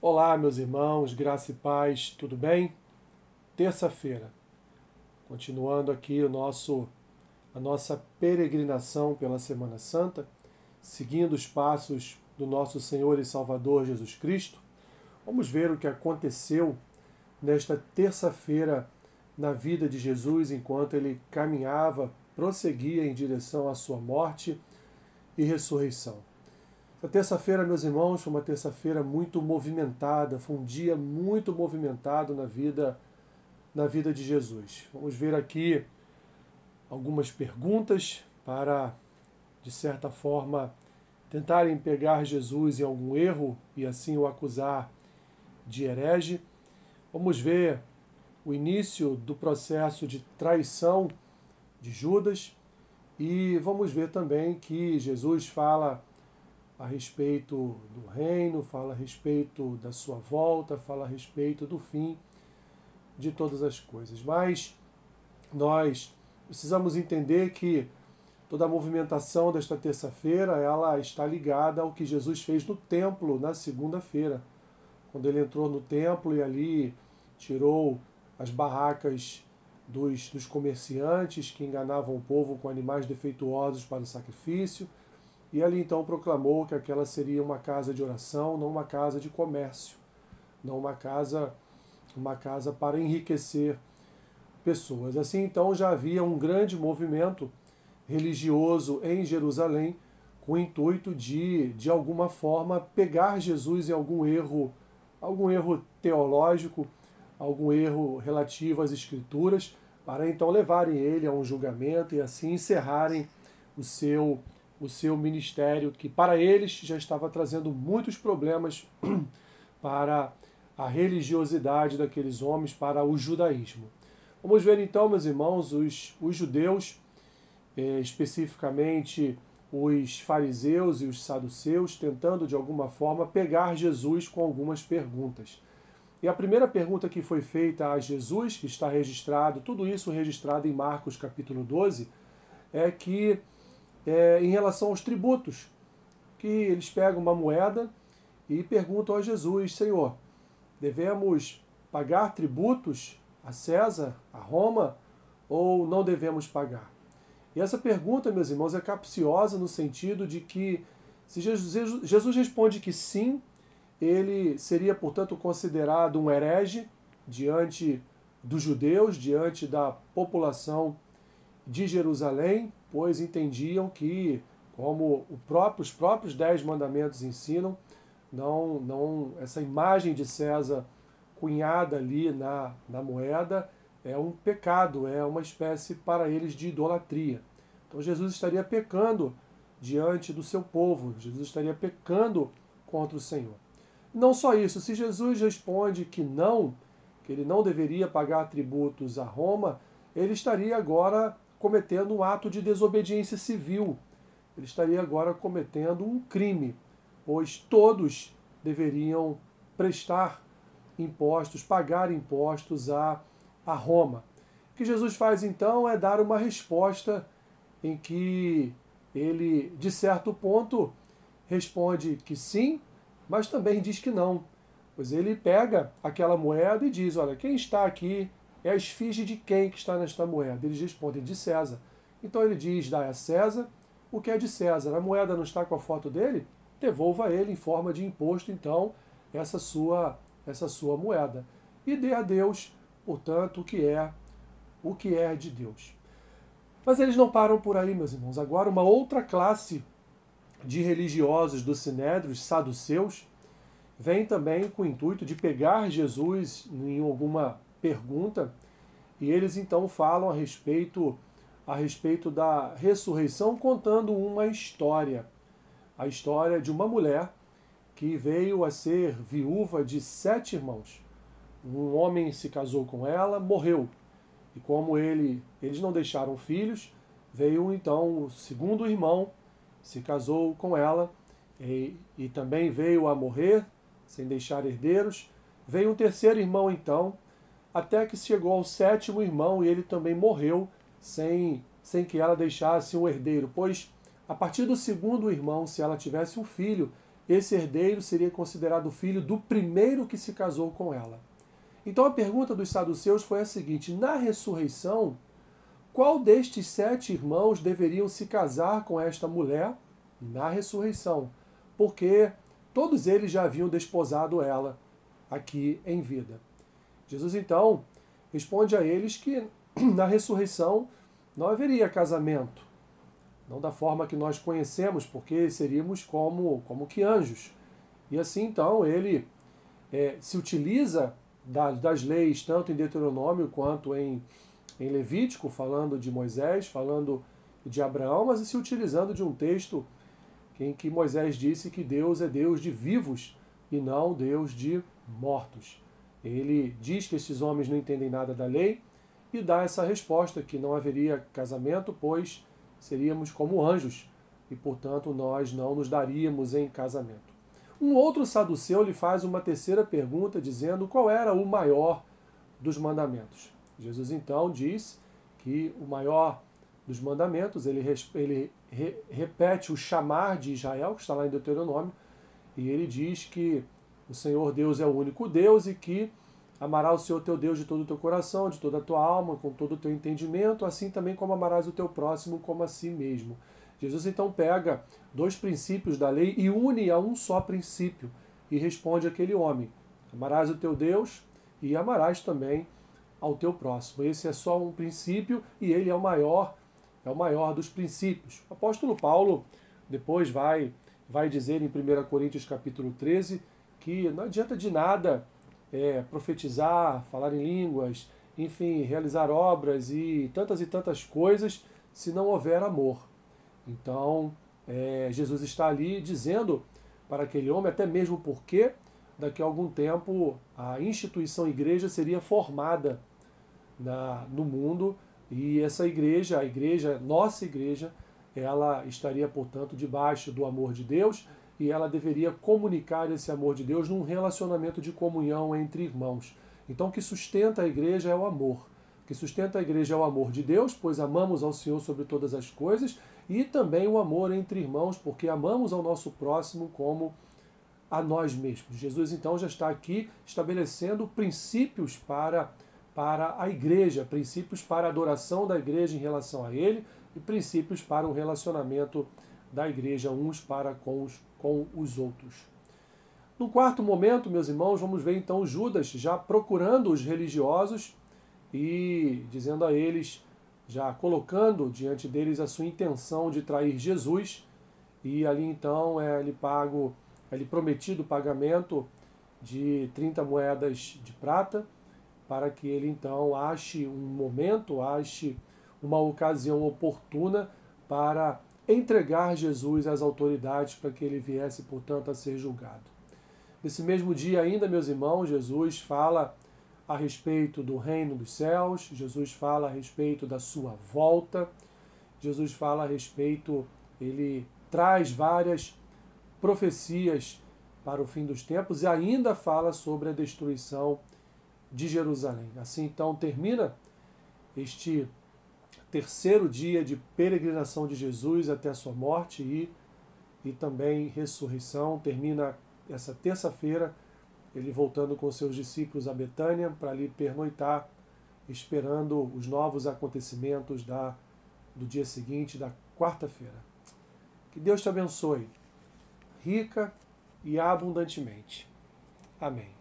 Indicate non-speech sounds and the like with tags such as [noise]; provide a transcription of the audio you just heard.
Olá, meus irmãos, graça e paz, tudo bem? Terça-feira, continuando aqui o nosso, a nossa peregrinação pela Semana Santa, seguindo os passos do nosso Senhor e Salvador Jesus Cristo, vamos ver o que aconteceu nesta terça-feira na vida de Jesus enquanto ele caminhava, prosseguia em direção à sua morte e ressurreição. Essa terça-feira, meus irmãos, foi uma terça-feira muito movimentada, foi um dia muito movimentado na vida na vida de Jesus. Vamos ver aqui algumas perguntas para de certa forma tentarem pegar Jesus em algum erro e assim o acusar de herege. Vamos ver o início do processo de traição de Judas e vamos ver também que Jesus fala a respeito do reino, fala a respeito da sua volta, fala a respeito do fim de todas as coisas. Mas nós precisamos entender que toda a movimentação desta terça-feira, ela está ligada ao que Jesus fez no templo na segunda-feira, quando ele entrou no templo e ali tirou as barracas dos, dos comerciantes que enganavam o povo com animais defeituosos para o sacrifício e ali então proclamou que aquela seria uma casa de oração, não uma casa de comércio, não uma casa, uma casa para enriquecer pessoas. Assim então já havia um grande movimento religioso em Jerusalém com o intuito de, de alguma forma, pegar Jesus em algum erro, algum erro teológico, algum erro relativo às escrituras, para então levarem ele a um julgamento e assim encerrarem o seu o seu ministério, que para eles já estava trazendo muitos problemas [clears throat] para a religiosidade daqueles homens, para o judaísmo. Vamos ver então, meus irmãos, os, os judeus, eh, especificamente os fariseus e os saduceus, tentando de alguma forma pegar Jesus com algumas perguntas. E a primeira pergunta que foi feita a Jesus, que está registrado, tudo isso registrado em Marcos capítulo 12, é que é, em relação aos tributos, que eles pegam uma moeda e perguntam a Jesus, Senhor, devemos pagar tributos a César, a Roma, ou não devemos pagar? E essa pergunta, meus irmãos, é capciosa no sentido de que se Jesus, Jesus responde que sim, ele seria, portanto, considerado um herege diante dos judeus, diante da população de Jerusalém, pois entendiam que, como próprio, os próprios dez mandamentos ensinam, não, não essa imagem de César cunhada ali na, na moeda é um pecado, é uma espécie para eles de idolatria. Então Jesus estaria pecando diante do seu povo, Jesus estaria pecando contra o Senhor. Não só isso, se Jesus responde que não, que ele não deveria pagar tributos a Roma, ele estaria agora cometendo um ato de desobediência civil. Ele estaria agora cometendo um crime, pois todos deveriam prestar impostos, pagar impostos a, a Roma. O que Jesus faz então é dar uma resposta em que ele, de certo ponto, responde que sim, mas também diz que não. Pois ele pega aquela moeda e diz: Olha, quem está aqui é a esfinge de quem que está nesta moeda? Eles respondem de César. Então ele diz: dá a César o que é de César. A moeda não está com a foto dele? Devolva a ele em forma de imposto, então, essa sua, essa sua moeda. E dê a Deus, portanto, o que é o que é de Deus. Mas eles não param por aí, meus irmãos. Agora, uma outra classe de religiosos do Sinédrio, os saduceus, vem também com o intuito de pegar Jesus em alguma pergunta, e eles então falam a respeito a respeito da ressurreição contando uma história, a história de uma mulher que veio a ser viúva de sete irmãos. Um homem se casou com ela, morreu. E como ele, eles não deixaram filhos, veio então o segundo irmão, se casou com ela e, e também veio a morrer, sem deixar herdeiros. Veio um terceiro irmão então, até que chegou ao sétimo irmão e ele também morreu sem, sem que ela deixasse um herdeiro, pois a partir do segundo irmão, se ela tivesse um filho, esse herdeiro seria considerado filho do primeiro que se casou com ela. Então a pergunta dos saduceus foi a seguinte: na ressurreição, qual destes sete irmãos deveriam se casar com esta mulher na ressurreição? Porque todos eles já haviam desposado ela aqui em vida. Jesus então responde a eles que [clears throat] na ressurreição não haveria casamento, não da forma que nós conhecemos, porque seríamos como, como que anjos. E assim então ele é, se utiliza da, das leis, tanto em Deuteronômio quanto em, em Levítico, falando de Moisés, falando de Abraão, mas se utilizando de um texto em que Moisés disse que Deus é Deus de vivos e não Deus de mortos. Ele diz que esses homens não entendem nada da lei e dá essa resposta que não haveria casamento, pois seríamos como anjos e, portanto, nós não nos daríamos em casamento. Um outro saduceu lhe faz uma terceira pergunta, dizendo qual era o maior dos mandamentos. Jesus então diz que o maior dos mandamentos, ele, ele re, repete o chamar de Israel, que está lá em Deuteronômio, e ele diz que o Senhor Deus é o único Deus e que amará o Senhor teu Deus de todo o teu coração, de toda a tua alma, com todo o teu entendimento, assim também como amarás o teu próximo como a si mesmo. Jesus então pega dois princípios da lei e une a um só princípio e responde àquele homem: amarás o teu Deus e amarás também ao teu próximo. Esse é só um princípio e ele é o maior, é o maior dos princípios. O apóstolo Paulo depois vai vai dizer em 1 Coríntios capítulo 13 que não adianta de nada é, profetizar, falar em línguas, enfim, realizar obras e tantas e tantas coisas se não houver amor. Então, é, Jesus está ali dizendo para aquele homem, até mesmo porque daqui a algum tempo a instituição igreja seria formada na, no mundo e essa igreja, a igreja, nossa igreja, ela estaria, portanto, debaixo do amor de Deus e ela deveria comunicar esse amor de Deus num relacionamento de comunhão entre irmãos. Então, o que sustenta a igreja é o amor. O que sustenta a igreja é o amor de Deus, pois amamos ao Senhor sobre todas as coisas, e também o amor entre irmãos, porque amamos ao nosso próximo como a nós mesmos. Jesus, então, já está aqui estabelecendo princípios para, para a igreja, princípios para a adoração da igreja em relação a Ele e princípios para o relacionamento da igreja uns para com os, com os outros. No quarto momento, meus irmãos, vamos ver então Judas já procurando os religiosos e dizendo a eles, já colocando diante deles a sua intenção de trair Jesus, e ali então é lhe pago, é lhe prometido o pagamento de 30 moedas de prata, para que ele então ache um momento, ache uma ocasião oportuna para entregar Jesus às autoridades para que ele viesse, portanto, a ser julgado. Nesse mesmo dia ainda, meus irmãos, Jesus fala a respeito do reino dos céus, Jesus fala a respeito da sua volta, Jesus fala a respeito, ele traz várias profecias para o fim dos tempos e ainda fala sobre a destruição de Jerusalém. Assim então termina este terceiro dia de peregrinação de Jesus até a sua morte e, e também ressurreição. Termina essa terça-feira, ele voltando com seus discípulos a Betânia para ali pernoitar, esperando os novos acontecimentos da, do dia seguinte, da quarta-feira. Que Deus te abençoe, rica e abundantemente. Amém.